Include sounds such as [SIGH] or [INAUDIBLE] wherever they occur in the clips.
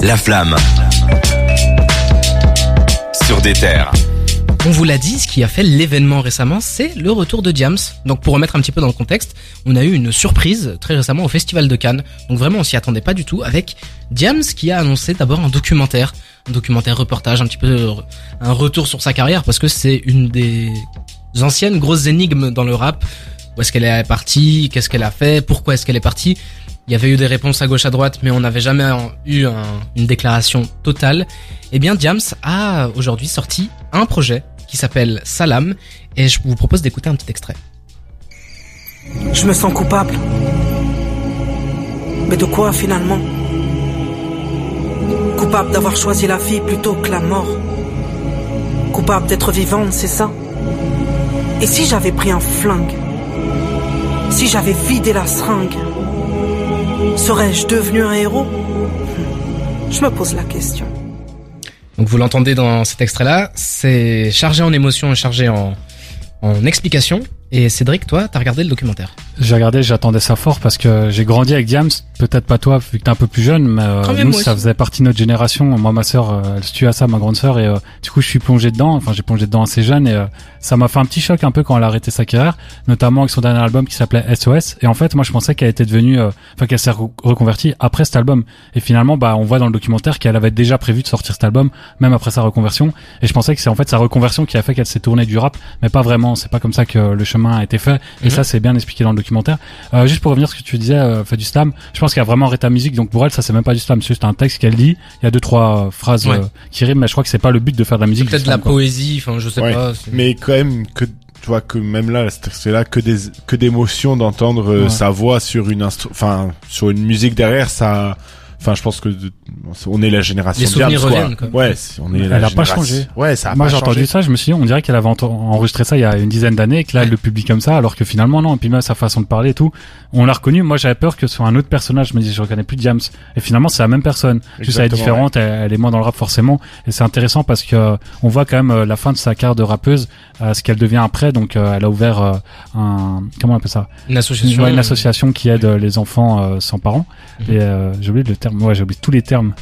La flamme. Sur des terres. On vous l'a dit, ce qui a fait l'événement récemment, c'est le retour de Diams. Donc pour remettre un petit peu dans le contexte, on a eu une surprise très récemment au Festival de Cannes. Donc vraiment on s'y attendait pas du tout avec Diams qui a annoncé d'abord un documentaire, un documentaire reportage, un petit peu un retour sur sa carrière parce que c'est une des anciennes grosses énigmes dans le rap. Où est-ce qu'elle est partie? Qu'est-ce qu'elle a fait? Pourquoi est-ce qu'elle est partie? Il y avait eu des réponses à gauche à droite, mais on n'avait jamais eu une déclaration totale. Eh bien, Diams a aujourd'hui sorti un projet qui s'appelle Salam, et je vous propose d'écouter un petit extrait. Je me sens coupable. Mais de quoi finalement? Coupable d'avoir choisi la vie plutôt que la mort. Coupable d'être vivante, c'est ça? Et si j'avais pris un flingue? Si j'avais vidé la seringue? Serais-je devenu un héros? Je me pose la question. Donc vous l'entendez dans cet extrait-là, c'est chargé en émotions et chargé en, en explications. Et Cédric, toi, t'as regardé le documentaire J'ai regardé, j'attendais ça fort parce que j'ai grandi avec Diams. Peut-être pas toi, vu que t'es un peu plus jeune, mais euh, nous, ça faisait partie de notre génération. Moi, ma sœur, euh, elle se tue à ça, ma grande sœur, et euh, du coup, je suis plongé dedans. Enfin, j'ai plongé dedans assez jeune, et ça m'a fait un petit choc un peu quand elle a arrêté sa carrière, notamment avec son dernier album qui s'appelait SOS. Et en fait, moi, je pensais qu'elle était devenue, enfin, qu'elle s'est reconvertie après cet album. Et finalement, bah, on voit dans le documentaire qu'elle avait déjà prévu de sortir cet album, même après sa reconversion. Et je pensais que c'est en fait sa reconversion qui a fait qu'elle s'est tournée du rap, mais pas vraiment. C'est pas comme ça que le chemin a été fait. Et mhm. ça, c'est bien expliqué dans le documentaire. Euh, juste pour revenir à ce que tu disais, euh, fait du slam. Je pense qu'il y a vraiment Reta Musique. Donc pour elle, ça c'est même pas du slam. C'est juste un texte qu'elle dit. Il y a deux trois phrases euh, qui riment, mais je crois que c'est pas le but de faire de la musique. Peut-être de la poésie. Enfin, je sais pas. Mais quand même que tu vois que même là c'est là que des que d'émotions d'entendre euh, sa voix sur une enfin sur une musique derrière ça Enfin, je pense que on est la génération. Les souvenirs reviennent. Quoi. Ouais, on est. Elle a pas changé. Ouais, ça. A Moi, j'ai entendu ça. Je me suis dit, on dirait qu'elle avait enregistré ça il y a une dizaine d'années, et que là, elle le publie comme ça, alors que finalement non. Et puis même sa façon de parler et tout, on l'a reconnu. Moi, j'avais peur que ce soit un autre personnage. Je me dis, je reconnais plus James. Et finalement, c'est la même personne. Juste elle est différente. Elle, est moins dans le rap forcément. Et c'est intéressant parce que on voit quand même euh, la fin de sa carrière de rappeuse, euh, ce qu'elle devient après. Donc, euh, elle a ouvert un comment on appelle ça? Une association. une association qui aide les enfants sans parents. Mhm. Et j'ai oublié le terme. Ouais, j'ai oublié tous les termes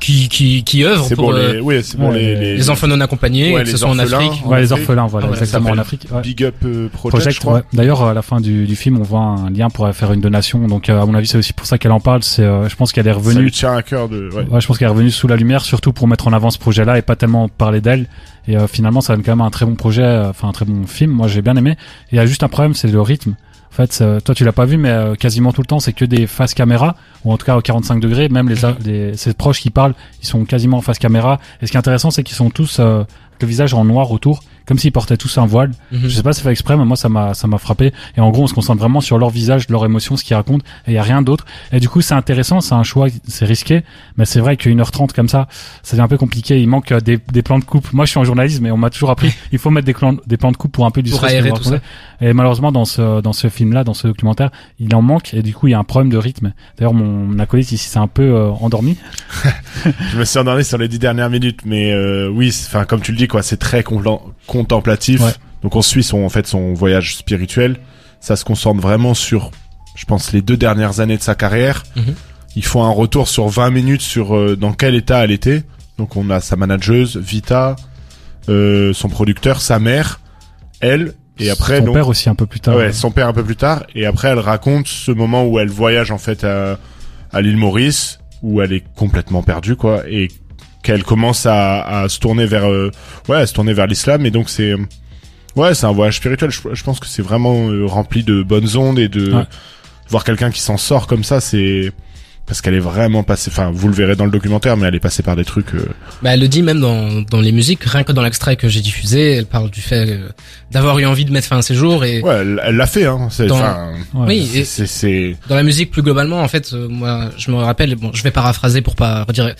qui qui qui œuvrent pour les, euh, oui, c'est bon, les, les, les, enfants non accompagnés, que ce soit en Afrique. Ouais, les orphelins, voilà, ah, exactement en Afrique. Big Up euh, Project. ouais. D'ailleurs, à la fin du, du film, on voit un lien pour faire une donation. Donc, euh, à mon avis, c'est aussi pour ça qu'elle en parle. C'est, je pense qu'elle est revenue. Ça lui tient à cœur de. Ouais. je pense qu'elle est revenue sous la lumière, surtout pour mettre en avant ce projet-là et pas tellement parler d'elle. Et finalement, ça donne quand même un très bon projet, enfin un très bon film. Moi, j'ai bien aimé. Et il y a juste un problème, c'est le rythme. En fait, toi tu l'as pas vu, mais euh, quasiment tout le temps c'est que des faces caméra, ou en tout cas au 45 degrés. Même les, les ses proches qui parlent, ils sont quasiment en face caméra. Et ce qui est intéressant, c'est qu'ils sont tous euh, le visage en noir autour comme s'ils portaient tous un voile. Mhm. Je sais pas si c'est fait exprès, mais moi ça m'a ça m'a frappé. Et en gros, on se concentre vraiment sur leur visage, leur émotion, ce qu'ils racontent, et il y a rien d'autre. Et du coup, c'est intéressant, c'est un choix, c'est risqué, mais c'est vrai qu'une heure trente comme ça, ça devient un peu compliqué. Il manque des, des plans de coupe. Moi, je suis en journalisme, mais on m'a toujours appris, [LAUGHS] il faut mettre des plans des plans de coupe pour un peu du pour aérer tout ça. Et malheureusement, dans ce dans ce film-là, dans ce documentaire, il en manque, et du coup, il y a un problème de rythme. D'ailleurs, mon acolyte ici s'est un peu euh, endormi. [LAUGHS] je me suis endormi sur les dix dernières minutes, mais euh, oui, enfin comme tu le dis, quoi, c'est très contemplatif. Donc on suit son en fait son voyage spirituel. Ça se concentre vraiment sur, je pense, les deux dernières années de sa carrière. Mhm. Il faut un retour sur 20 minutes sur euh, dans quel état elle était. Donc on a sa manageuse Vita, euh, son producteur, sa mère, elle et après son père aussi un peu plus tard. Ouais, son père un peu plus tard. Et après elle raconte ce moment où elle voyage en fait à, à l'île Maurice où elle est complètement perdue quoi et qu'elle commence à, à, se tourner vers euh, ouais à se tourner vers l'islam et donc c'est Ouais, c'est un voyage spirituel. Je, pense que c'est vraiment euh, rempli de bonnes ondes et de voir quelqu'un qui s'en sort comme ça, c'est parce qu'elle est vraiment passée. Enfin, vous le verrez dans le documentaire, mais elle est passée par des trucs. Euh, bah, elle le dit même dans, dans les musiques, rien que dans l'extrait que j'ai diffusé, elle parle du fait euh, d'avoir eu envie de mettre fin à ses jours et. Ouais, elle l'a fait. Hein. C'est, dans... oui, c'est, Dans la musique plus globalement, en fait, moi, je me rappelle. Bon, je vais paraphraser pour pas redire.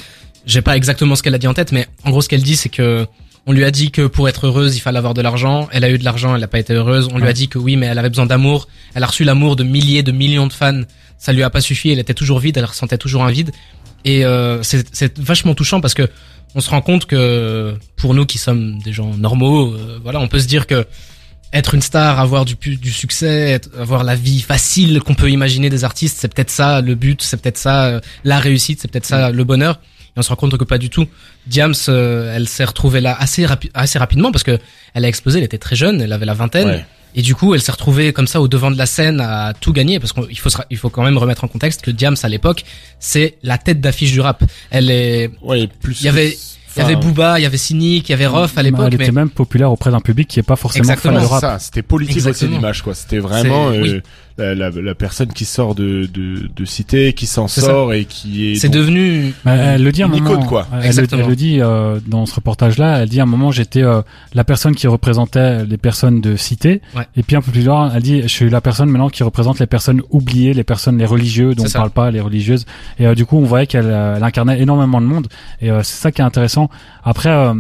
J'ai pas exactement ce qu'elle a dit en tête, mais en gros, ce qu'elle dit, c'est que on lui a dit que pour être heureuse, il fallait avoir de l'argent. Elle a eu de l'argent, elle n'a pas été heureuse. On lui a dit que oui, mais elle avait besoin d'amour. Elle a reçu l'amour de milliers, de millions de fans. Ça lui a pas suffi. Elle était toujours vide. Elle ressentait toujours un vide. Et euh, c'est vachement touchant parce que on se rend compte que pour nous qui sommes des gens normaux, euh, voilà, on peut se dire que être une star, avoir du, du succès, avoir la vie facile qu'on peut imaginer des artistes, c'est peut-être ça le but, c'est peut-être ça euh, la réussite, c'est peut-être ça le bonheur on se rend compte que pas du tout. Diams, euh, elle s'est retrouvée là assez, assez rapidement parce que elle a explosé, elle était très jeune, elle avait la vingtaine. Et du coup, elle s'est retrouvée comme ça au devant de la scène à tout gagner parce qu'il faut il faut quand même remettre en contexte que Diams à l'époque, c'est la tête d'affiche du rap. Elle est Ouais, plus il y avait il y avait Booba, il y avait Cynic, il y avait Roth à l'époque. Elle était même populaire auprès d'un public qui est pas forcément Exactement. fan de rap. Ça, c'était politique aussi l'image quoi. C'était vraiment euh, la, la, la, personne qui sort de, de, de cité, qui s'en sort et qui est. C'est devenu. elle le dit à un moment. quoi. Elle, elle, le dit euh, dans ce reportage-là. Elle dit à un moment j'étais euh, la personne qui représentait les personnes de cité. Ouais. Et puis un peu plus loin, elle dit je suis la personne maintenant qui représente les personnes oubliées, les personnes les religieux dont on parle pas, les religieuses. Et euh, du coup on voyait qu'elle incarnait énormément de monde. Et c'est ça qui est intéressant. Après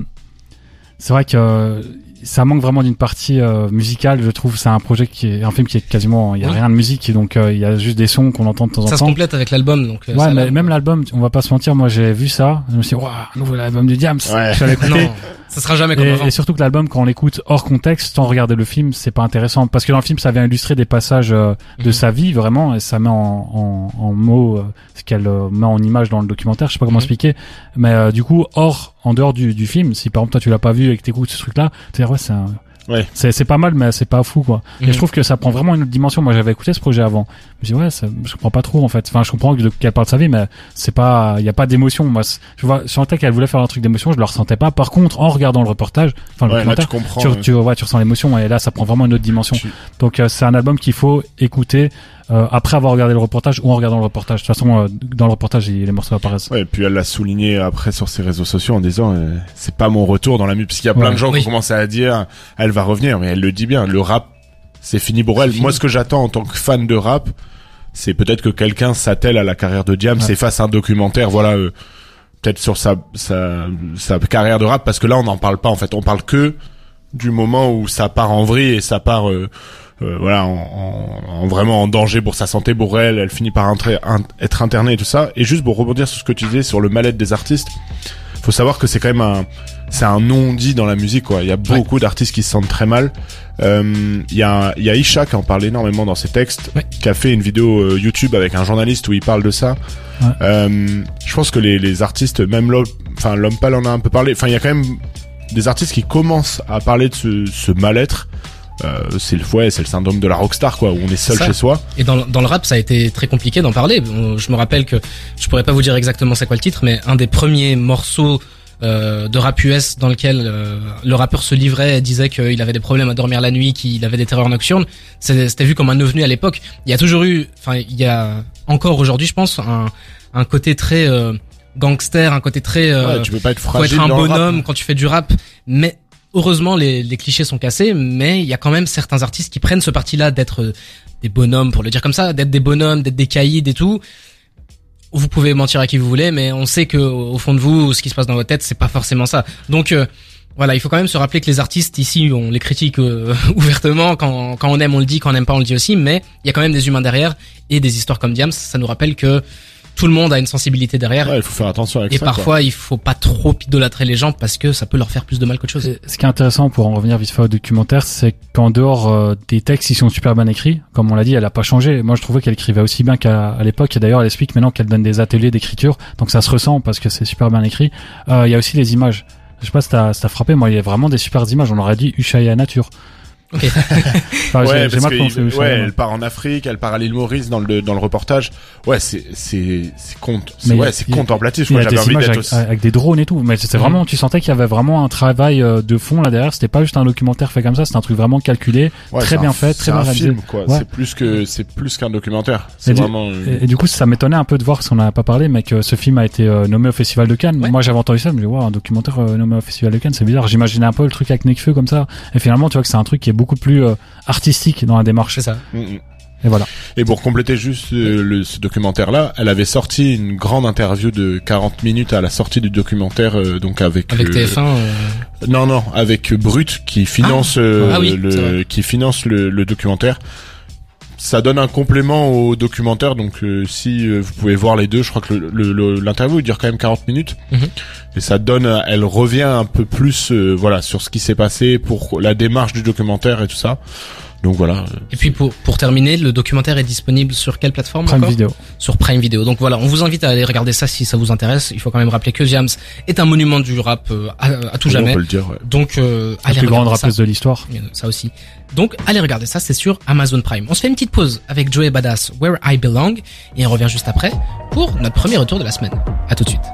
c'est vrai que ça manque vraiment d'une partie euh, musicale, je trouve. C'est un projet qui est un film qui est quasiment, il y a rien de musique, donc euh, il y a juste des sons qu'on entend de temps en temps. Ça se complète avec l'album, donc. Euh, ouais, mais même l'album, on va pas se mentir. Moi, j'ai vu ça, je me suis dit, waouh, un nouvel album du Diams. Ouais. Je non, ça sera jamais comme et, avant. Et surtout que l'album, quand on l'écoute hors contexte, sans regarder le film, c'est pas intéressant parce que dans le film, ça vient illustrer des passages de Mhm. sa vie vraiment, et ça met en, en, en mots ce qu'elle met en image dans le documentaire. Je sais pas comment Mhm. expliquer, mais du coup, hors, en dehors du, du film, si par exemple toi tu l'as pas vu et que t'écoutes ce truc-là, tu ouais, c'est un Ouais. C'est, c'est pas mal, mais c'est pas fou, quoi. Et Mhm. je trouve que ça prend vraiment une autre dimension. Moi, j'avais écouté ce projet avant. Je me dis, ouais, ça, je comprends pas trop, en fait. Enfin, je comprends que- qu'elle parle de sa vie, mais c'est pas, il y a pas d'émotion. Moi, je vois, je sentais qu'elle voulait faire un truc d'émotion, je le ressentais pas. Par contre, en regardant le reportage, enfin, le Ouais, là, tu comprends. tu, tu, ouais, tu ressens l'émotion et là, ça prend vraiment une autre dimension. tu- Donc, euh, c'est un album qu'il faut écouter, euh, après avoir regardé le reportage ou en regardant le reportage. De toute façon, euh, dans le reportage, il- les morceaux apparaissent. Ouais, et puis elle l'a souligné après sur ses réseaux sociaux en disant euh, c'est pas mon retour dans la musique parce qu'il y a plein Ouais. de gens Oui. qui ont commencé à dire elle va revenir mais elle le dit bien le rap c'est fini pour elle. fini. Moi ce que j'attends en tant que fan de rap c'est peut-être que quelqu'un s'attelle à la carrière de Diam, Ouais. fasse un documentaire voilà euh, peut-être sur sa, sa sa carrière de rap parce que là on n'en parle pas en fait, on parle que du moment où ça part en vrille et ça part euh, euh, voilà en, en- en vraiment en danger pour sa santé pour elle elle finit par entrer- un- être internée et tout ça et juste pour rebondir sur ce que tu disais sur le mal-être des artistes faut savoir que c'est quand même un c'est un non dit dans la musique quoi il y a beaucoup d'artistes qui se sentent très mal Euh, il y a il y a Isha qui en parle énormément dans ses textes Ouais. qui a fait une vidéo euh, YouTube avec un journaliste où il parle de ça Ouais. Euh, je pense que les, les artistes même l'homme enfin l'homme pâle en a un peu parlé enfin il y a quand même des artistes qui commencent à parler de ce, ce mal-être euh, c'est le ouais, c'est le syndrome de la rockstar quoi où on est seul Ça. chez soi Et dans, dans le rap, ça a été très compliqué d'en parler. Je me rappelle que je pourrais pas vous dire exactement c'est quoi le titre, mais un des premiers morceaux de rap US dans lequel euh, le rappeur se livrait et disait qu'il avait des problèmes à dormir la nuit, qu'il avait des terreurs nocturnes, c'était vu comme un ovni à l'époque. Il y a toujours eu, enfin il y a encore aujourd'hui, je pense, un, un côté très euh, gangster, un côté très euh, Ouais, tu peux pas être faut être un rap. bonhomme quand tu fais du rap, mais heureusement les, les clichés sont cassés, mais il y a quand même certains artistes qui prennent ce parti-là d'être euh, des bonhommes, pour le dire comme ça, d'être des bonhommes, d'être des caïds et tout. Vous pouvez mentir à qui vous voulez, mais on sait que au fond de vous, ce qui se passe dans votre tête, c'est pas forcément ça. Donc euh, voilà, il faut quand même se rappeler que les artistes ici, on les critique euh, [LAUGHS] ouvertement. Quand, quand on aime, on le dit. Quand on n'aime pas, on le dit aussi. Mais il y a quand même des humains derrière et des histoires comme Diams. Ça nous rappelle que tout le monde a une sensibilité derrière. Ouais, il faut faire attention avec Et ça quoi. parfois, il faut pas trop idolâtrer les gens parce que ça peut leur faire plus de mal qu'autre chose. Et Ce qui est intéressant pour en revenir vite fait au documentaire, c'est qu'en dehors euh, des textes, ils sont super bien écrits. Comme on l'a dit, elle a pas changé. Moi, je trouvais qu'elle écrivait aussi bien qu'à l'époque. Et d'ailleurs, elle explique maintenant qu'elle donne des ateliers d'écriture. Donc ça se ressent parce que c'est super bien écrit. Euh, Il y a aussi les images. Je sais pas si t'as si t'as frappé. Moi, il y a vraiment des super images. On aurait dit Ushuaïa Nature. [LAUGHS] Enfin, j'ai- ouais, j'ai parce mal que il- ouais, elle part en Afrique, elle part à l'île Maurice dans le dans le reportage. Ouais, c'est c'est c'est compte, Mais ouais, c'est contemplatif. Moi, a j'avais des envie images d'être avec, aussi. avec des drones et tout, mais c'était Mhm. vraiment, tu sentais qu'il y avait vraiment un travail euh, de fond là derrière. C'était pas juste un documentaire fait comme ça, c'était un truc vraiment calculé, Ouais, très bien un- fait, c'est très bien un réalisé. film quoi. Ouais. C'est plus que c'est plus qu'un documentaire. Et C'est du- vraiment. Et, et du coup, ça m'étonnait un peu de voir, si on n'en a pas parlé, mais que ce film a été euh, nommé au Festival de Cannes. Moi, j'avais entendu ça, je me dis, wow, un documentaire euh, nommé au Festival de Cannes, c'est bizarre. J'imaginais un peu le truc avec Nekfeu comme ça. Et finalement, tu vois que c'est un truc qui est beaucoup plus euh, artistique dans la démarche. C'est ça. mm, mm. Et voilà. Et pour compléter juste euh, le, ce documentaire-là, elle avait sorti une grande interview de 40 minutes à la sortie du documentaire, euh, donc avec Avec euh, TF1. euh, Non, non, avec Brut qui finance euh, Ah oui, c'est le qui finance le, le documentaire. Ça donne un complément au documentaire, donc euh, si euh, vous pouvez voir les deux, je crois que le- le- le- l'interview dure quand même 40 minutes, Mhm. et ça donne, euh, elle revient un peu plus, euh, voilà, sur ce qui s'est passé pour la démarche du documentaire et tout ça. Donc voilà. Et puis pour, pour terminer, le documentaire est disponible sur quelle plateforme Prime encore Video. Sur Prime Video. Donc voilà, on vous invite à aller regarder ça si ça vous intéresse. Il faut quand même rappeler que James est un monument du rap euh, à, à, tout Oui, jamais. On peut le dire. Ouais. Donc euh, La allez plus grande rappeuse de l'histoire. Ça aussi. Donc allez regarder ça, c'est sur Amazon Prime. On se fait une petite pause avec Joey Badass, Where I Belong, et on revient juste après pour notre premier retour de la semaine. À tout de suite.